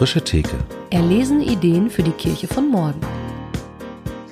Frische Theke. Erlesen Ideen für die Kirche von morgen.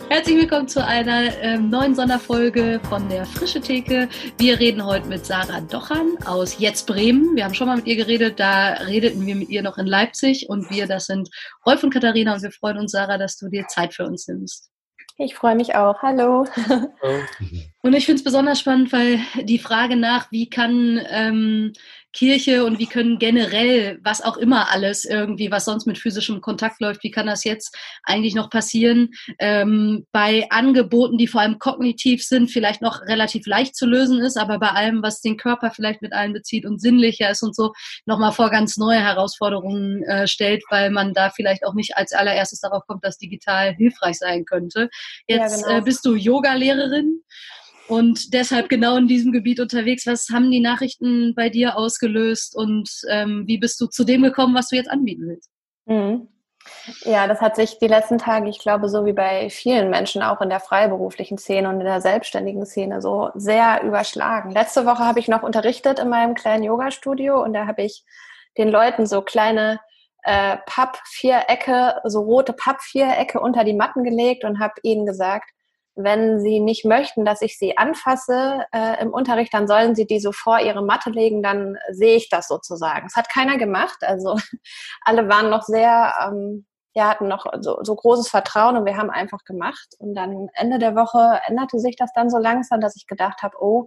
Herzlich willkommen zu einer ähm, neuen Sonderfolge von der Frische Theke. Wir reden heute mit Sarah Dochan aus Jetzt Bremen. Wir haben schon mal mit ihr geredet, da redeten wir mit ihr noch in Leipzig und wir, das sind Rolf und Katharina und wir freuen uns, Sarah, dass du dir Zeit für uns nimmst. Ich freue mich auch. Hallo. Und ich finde es besonders spannend, weil die Frage nach, wie kann ähm, Kirche und wie können generell, was auch immer alles irgendwie, was sonst mit physischem Kontakt läuft, wie kann das jetzt eigentlich noch passieren, ähm, bei Angeboten, die vor allem kognitiv sind, vielleicht noch relativ leicht zu lösen ist, aber bei allem, was den Körper vielleicht mit einbezieht und sinnlicher ist und so, nochmal vor ganz neue Herausforderungen äh, stellt, weil man da vielleicht auch nicht als allererstes darauf kommt, dass digital hilfreich sein könnte. Jetzt ja, genau. äh, bist du Yoga-Lehrerin und deshalb genau in diesem Gebiet unterwegs. Was haben die Nachrichten bei dir ausgelöst und ähm, wie bist du zu dem gekommen, was du jetzt anbieten willst? Mhm. Ja, das hat sich die letzten Tage, ich glaube, so wie bei vielen Menschen auch in der freiberuflichen Szene und in der selbstständigen Szene so sehr überschlagen. Letzte Woche habe ich noch unterrichtet in meinem kleinen Yoga-Studio und da habe ich den Leuten so kleine äh, Pappvierecke, so rote Pappvierecke unter die Matten gelegt und habe ihnen gesagt, wenn Sie nicht möchten, dass ich Sie anfasse äh, im Unterricht, dann sollen Sie die so vor Ihre Matte legen, dann sehe ich das sozusagen. Das hat keiner gemacht. Also alle waren noch sehr, ähm, ja, hatten noch so, so großes Vertrauen und wir haben einfach gemacht. Und dann Ende der Woche änderte sich das dann so langsam, dass ich gedacht habe, oh,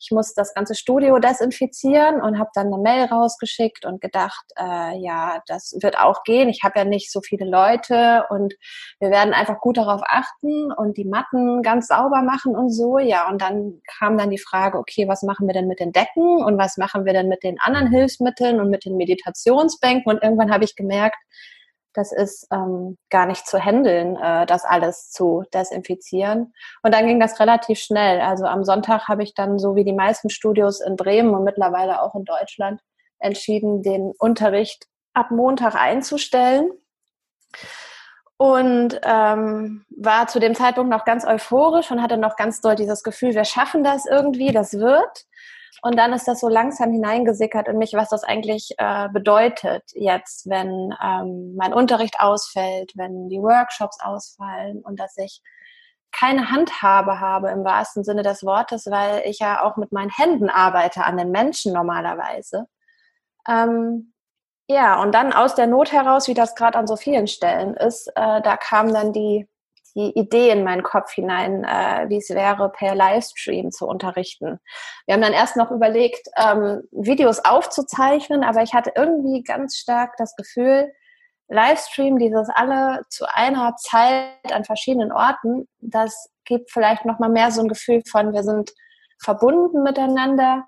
ich muss das ganze Studio desinfizieren und habe dann eine Mail rausgeschickt und gedacht, äh, ja, das wird auch gehen. Ich habe ja nicht so viele Leute und wir werden einfach gut darauf achten und die Matten ganz sauber machen und so. Ja, und dann kam dann die Frage, okay, was machen wir denn mit den Decken und was machen wir denn mit den anderen Hilfsmitteln und mit den Meditationsbänken? Und irgendwann habe ich gemerkt, das ist ähm, gar nicht zu handeln, äh, das alles zu desinfizieren. Und dann ging das relativ schnell. Also am Sonntag habe ich dann, so wie die meisten Studios in Bremen und mittlerweile auch in Deutschland, entschieden, den Unterricht ab Montag einzustellen. Und ähm, war zu dem Zeitpunkt noch ganz euphorisch und hatte noch ganz doll dieses Gefühl, wir schaffen das irgendwie, das wird. Und dann ist das so langsam hineingesickert in mich, was das eigentlich äh, bedeutet jetzt, wenn ähm, mein Unterricht ausfällt, wenn die Workshops ausfallen und dass ich keine Handhabe habe im wahrsten Sinne des Wortes, weil ich ja auch mit meinen Händen arbeite an den Menschen normalerweise. Ähm, ja, und dann aus der Not heraus, wie das gerade an so vielen Stellen ist, äh, da kam dann die die Idee in meinen Kopf hinein, äh, wie es wäre, per Livestream zu unterrichten. Wir haben dann erst noch überlegt, ähm, Videos aufzuzeichnen, aber ich hatte irgendwie ganz stark das Gefühl, Livestream, dieses alle zu einer Zeit an verschiedenen Orten, das gibt vielleicht noch mal mehr so ein Gefühl von, wir sind verbunden miteinander,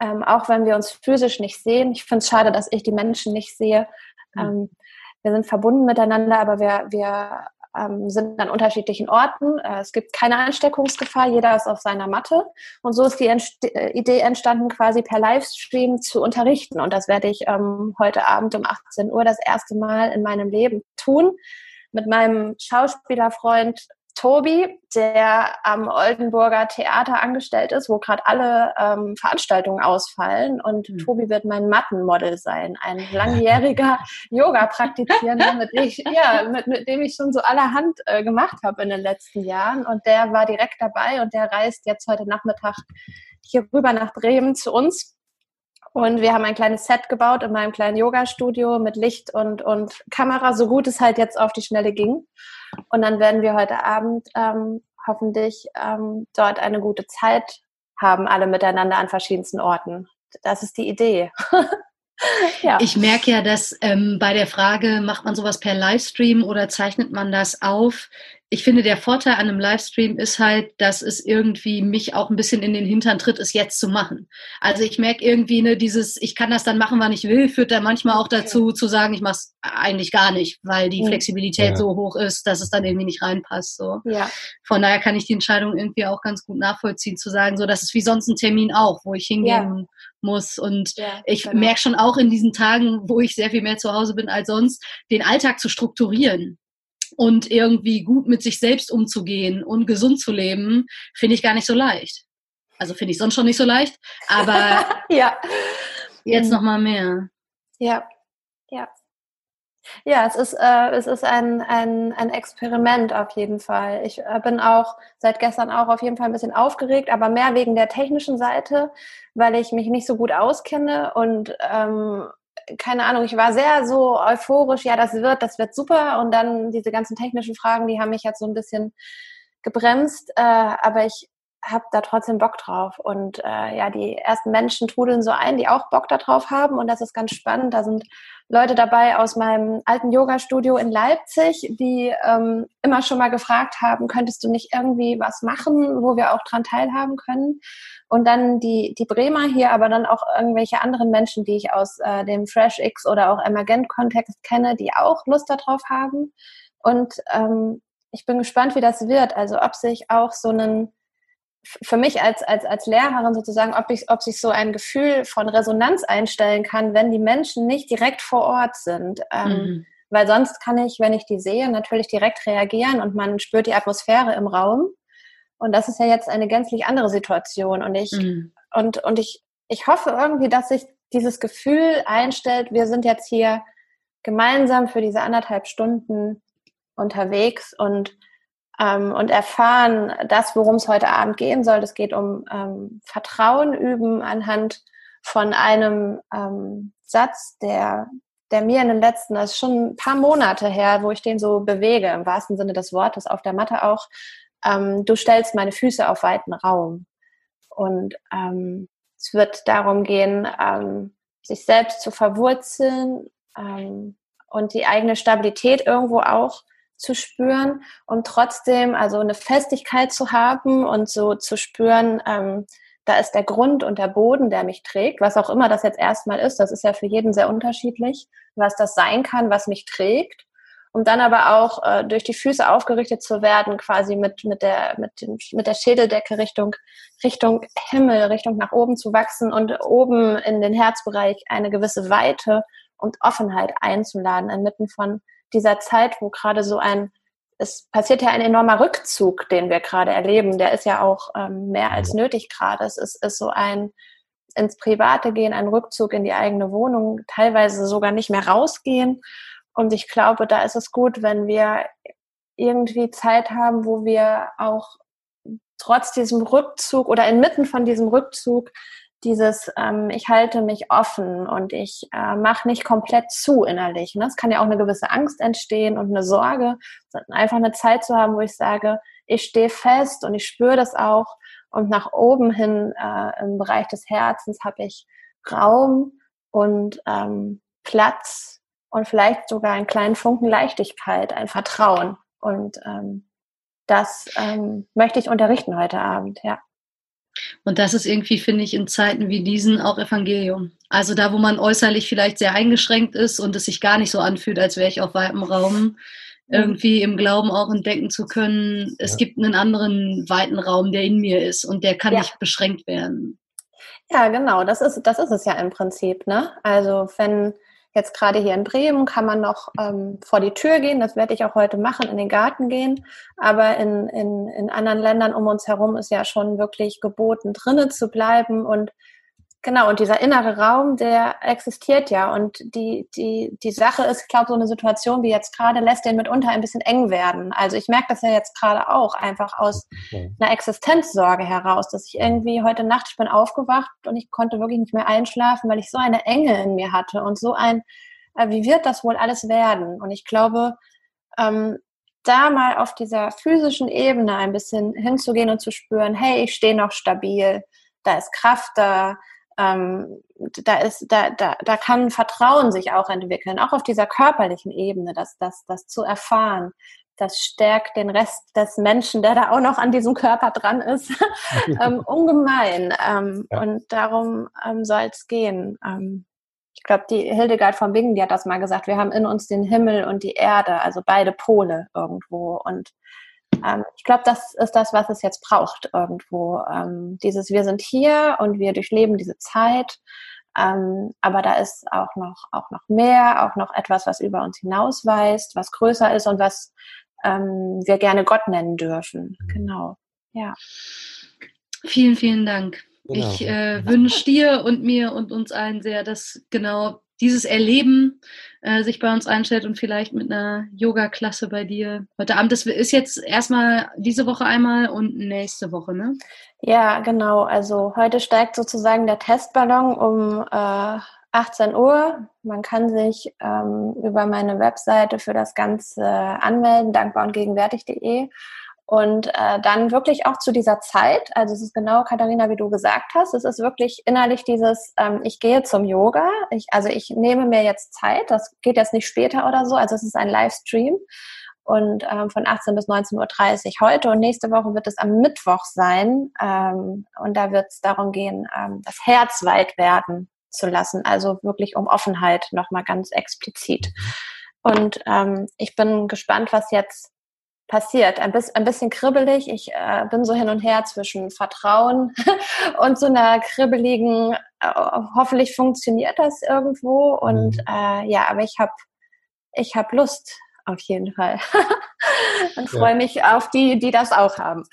ähm, auch wenn wir uns physisch nicht sehen. Ich finde es schade, dass ich die Menschen nicht sehe. Mhm. Ähm, wir sind verbunden miteinander, aber wir, wir ähm, sind an unterschiedlichen Orten. Äh, es gibt keine Ansteckungsgefahr, jeder ist auf seiner Matte. Und so ist die Entst äh, Idee entstanden, quasi per Livestream zu unterrichten. Und das werde ich ähm, heute Abend um 18 Uhr das erste Mal in meinem Leben tun mit meinem Schauspielerfreund Tobi, der am Oldenburger Theater angestellt ist, wo gerade alle ähm, Veranstaltungen ausfallen. Und mhm. Tobi wird mein Mattenmodel sein, ein langjähriger Yoga-Praktizierender, mit, ja, mit, mit, dem ich schon so allerhand äh, gemacht habe in den letzten Jahren. Und der war direkt dabei und der reist jetzt heute Nachmittag hier rüber nach Bremen zu uns und wir haben ein kleines Set gebaut in meinem kleinen Yoga-Studio mit Licht und, und Kamera, so gut es halt jetzt auf die Schnelle ging. Und dann werden wir heute Abend ähm, hoffentlich ähm, dort eine gute Zeit haben, alle miteinander an verschiedensten Orten. Das ist die Idee. ja. Ich merke ja, dass ähm, bei der Frage, macht man sowas per Livestream oder zeichnet man das auf, ich finde, der Vorteil an einem Livestream ist halt, dass es irgendwie mich auch ein bisschen in den Hintern tritt, es jetzt zu machen. Also ich merke irgendwie, ne, dieses, ich kann das dann machen, wann ich will, führt dann manchmal auch dazu, zu sagen, ich mache es eigentlich gar nicht, weil die Flexibilität ja. so hoch ist, dass es dann irgendwie nicht reinpasst. So. Ja. Von daher kann ich die Entscheidung irgendwie auch ganz gut nachvollziehen, zu sagen, so, das ist wie sonst ein Termin auch, wo ich hingehen ja. muss. Und ja, ich genau. merke schon auch in diesen Tagen, wo ich sehr viel mehr zu Hause bin als sonst, den Alltag zu strukturieren und irgendwie gut mit sich selbst umzugehen und gesund zu leben, finde ich gar nicht so leicht. Also finde ich sonst schon nicht so leicht, aber ja. jetzt noch mal mehr. Ja, ja. Ja, es ist, äh, es ist ein, ein, ein Experiment auf jeden Fall. Ich äh, bin auch seit gestern auch auf jeden Fall ein bisschen aufgeregt, aber mehr wegen der technischen Seite, weil ich mich nicht so gut auskenne und ähm, keine Ahnung, ich war sehr so euphorisch, ja, das wird, das wird super. Und dann diese ganzen technischen Fragen, die haben mich jetzt so ein bisschen gebremst. Äh, aber ich habe da trotzdem Bock drauf. Und äh, ja, die ersten Menschen trudeln so ein, die auch Bock darauf haben. Und das ist ganz spannend. Da sind Leute dabei aus meinem alten Yoga-Studio in Leipzig, die ähm, immer schon mal gefragt haben, könntest du nicht irgendwie was machen, wo wir auch dran teilhaben können? Und dann die, die Bremer hier, aber dann auch irgendwelche anderen Menschen, die ich aus äh, dem Fresh X oder auch Emergent-Kontext kenne, die auch Lust darauf haben. Und ähm, ich bin gespannt, wie das wird. Also ob sich auch so einen für mich als, als, als Lehrerin sozusagen, ob, ich, ob sich so ein Gefühl von Resonanz einstellen kann, wenn die Menschen nicht direkt vor Ort sind. Ähm, mhm. Weil sonst kann ich, wenn ich die sehe, natürlich direkt reagieren und man spürt die Atmosphäre im Raum. Und das ist ja jetzt eine gänzlich andere Situation. Und ich, mhm. und, und ich, ich hoffe irgendwie, dass sich dieses Gefühl einstellt, wir sind jetzt hier gemeinsam für diese anderthalb Stunden unterwegs und ähm, und erfahren das, worum es heute Abend gehen soll. Es geht um ähm, Vertrauen üben anhand von einem ähm, Satz, der, der mir in den letzten, das ist schon ein paar Monate her, wo ich den so bewege, im wahrsten Sinne des Wortes, auf der Matte auch, ähm, du stellst meine Füße auf weiten Raum. Und ähm, es wird darum gehen, ähm, sich selbst zu verwurzeln und die eigene Stabilität irgendwo auch zu spüren und trotzdem also eine Festigkeit zu haben und so zu spüren, ähm, da ist der Grund und der Boden, der mich trägt, was auch immer das jetzt erstmal ist. Das ist ja für jeden sehr unterschiedlich, was das sein kann, was mich trägt. Um dann aber auch äh, durch die Füße aufgerichtet zu werden, quasi mit, mit, der, mit, dem, mit der Schädeldecke Richtung, Richtung Himmel, Richtung nach oben zu wachsen und oben in den Herzbereich eine gewisse Weite und Offenheit einzuladen, inmitten von dieser Zeit, wo gerade so ein, es passiert ja ein enormer Rückzug, den wir gerade erleben, der ist ja auch ähm, mehr als nötig gerade. Es ist, ist so ein ins Private gehen, ein Rückzug in die eigene Wohnung, teilweise sogar nicht mehr rausgehen. Und ich glaube, da ist es gut, wenn wir irgendwie Zeit haben, wo wir auch trotz diesem Rückzug oder inmitten von diesem Rückzug dieses, ähm, ich halte mich offen und ich äh, mache nicht komplett zu innerlich. Ne? Es kann ja auch eine gewisse Angst entstehen und eine Sorge, einfach eine Zeit zu haben, wo ich sage, ich stehe fest und ich spüre das auch und nach oben hin äh, im Bereich des Herzens habe ich Raum und ähm, Platz und vielleicht sogar einen kleinen Funken Leichtigkeit, ein Vertrauen. Und ähm, das ähm, möchte ich unterrichten heute Abend, ja. Und das ist irgendwie, finde ich, in Zeiten wie diesen auch Evangelium. Also da, wo man äußerlich vielleicht sehr eingeschränkt ist und es sich gar nicht so anfühlt, als wäre ich auf weitem Raum, irgendwie im Glauben auch entdecken zu können, es ja. gibt einen anderen weiten Raum, der in mir ist und der kann ja. nicht beschränkt werden. Ja, genau, das ist, das ist es ja im Prinzip. Ne? Also wenn Jetzt gerade hier in Bremen kann man noch ähm, vor die Tür gehen, das werde ich auch heute machen, in den Garten gehen. Aber in, in, in anderen Ländern um uns herum ist ja schon wirklich geboten, drinnen zu bleiben und Genau, und dieser innere Raum, der existiert ja. Und die, die, die Sache ist, ich glaube, so eine Situation wie jetzt gerade lässt den mitunter ein bisschen eng werden. Also ich merke das ja jetzt gerade auch einfach aus einer Existenzsorge heraus, dass ich irgendwie heute Nacht, ich bin aufgewacht und ich konnte wirklich nicht mehr einschlafen, weil ich so eine Enge in mir hatte und so ein, äh, wie wird das wohl alles werden? Und ich glaube, ähm, da mal auf dieser physischen Ebene ein bisschen hinzugehen und zu spüren, hey, ich stehe noch stabil, da ist Kraft da, ähm, da ist, da, da, da kann Vertrauen sich auch entwickeln, auch auf dieser körperlichen Ebene, das, das, das zu erfahren. Das stärkt den Rest des Menschen, der da auch noch an diesem Körper dran ist, ähm, ungemein. Ähm, ja. Und darum ähm, soll es gehen. Ähm, ich glaube, die Hildegard von Bingen, die hat das mal gesagt, wir haben in uns den Himmel und die Erde, also beide Pole irgendwo. Und ähm, ich glaube, das ist das, was es jetzt braucht irgendwo. Ähm, dieses Wir sind hier und wir durchleben diese Zeit. Ähm, aber da ist auch noch, auch noch mehr, auch noch etwas, was über uns hinausweist, was größer ist und was ähm, wir gerne Gott nennen dürfen. Mhm. Genau. Ja. Vielen, vielen Dank. Genau. Ich äh, wünsche dir und mir und uns allen sehr, dass genau dieses Erleben äh, sich bei uns einstellt und vielleicht mit einer Yoga-Klasse bei dir heute Abend. Das ist jetzt erstmal diese Woche einmal und nächste Woche, ne? Ja, genau. Also heute steigt sozusagen der Testballon um äh, 18 Uhr. Man kann sich ähm, über meine Webseite für das Ganze anmelden, dankbar und gegenwärtig.de. Und äh, dann wirklich auch zu dieser Zeit, also es ist genau, Katharina, wie du gesagt hast, es ist wirklich innerlich dieses, ähm, ich gehe zum Yoga, ich, also ich nehme mir jetzt Zeit, das geht jetzt nicht später oder so, also es ist ein Livestream und ähm, von 18 bis 19.30 Uhr heute und nächste Woche wird es am Mittwoch sein ähm, und da wird es darum gehen, ähm, das Herz weit werden zu lassen, also wirklich um Offenheit nochmal ganz explizit. Und ähm, ich bin gespannt, was jetzt passiert. Ein, bisschen, ein bisschen kribbelig. Ich äh, bin so hin und her zwischen Vertrauen und so einer kribbeligen, äh, hoffentlich funktioniert das irgendwo. Und mhm. äh, ja, aber ich habe ich hab Lust auf jeden Fall. und freue ja. mich auf die, die das auch haben.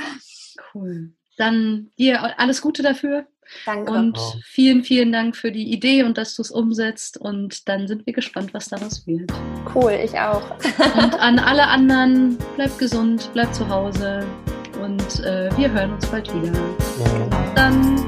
Cool. Dann dir alles Gute dafür. Danke. Und vielen, vielen Dank für die Idee und dass du es umsetzt. Und dann sind wir gespannt, was daraus wird. Cool, ich auch. und an alle anderen, bleibt gesund, bleibt zu Hause und äh, wir hören uns bald wieder. Ja. Dann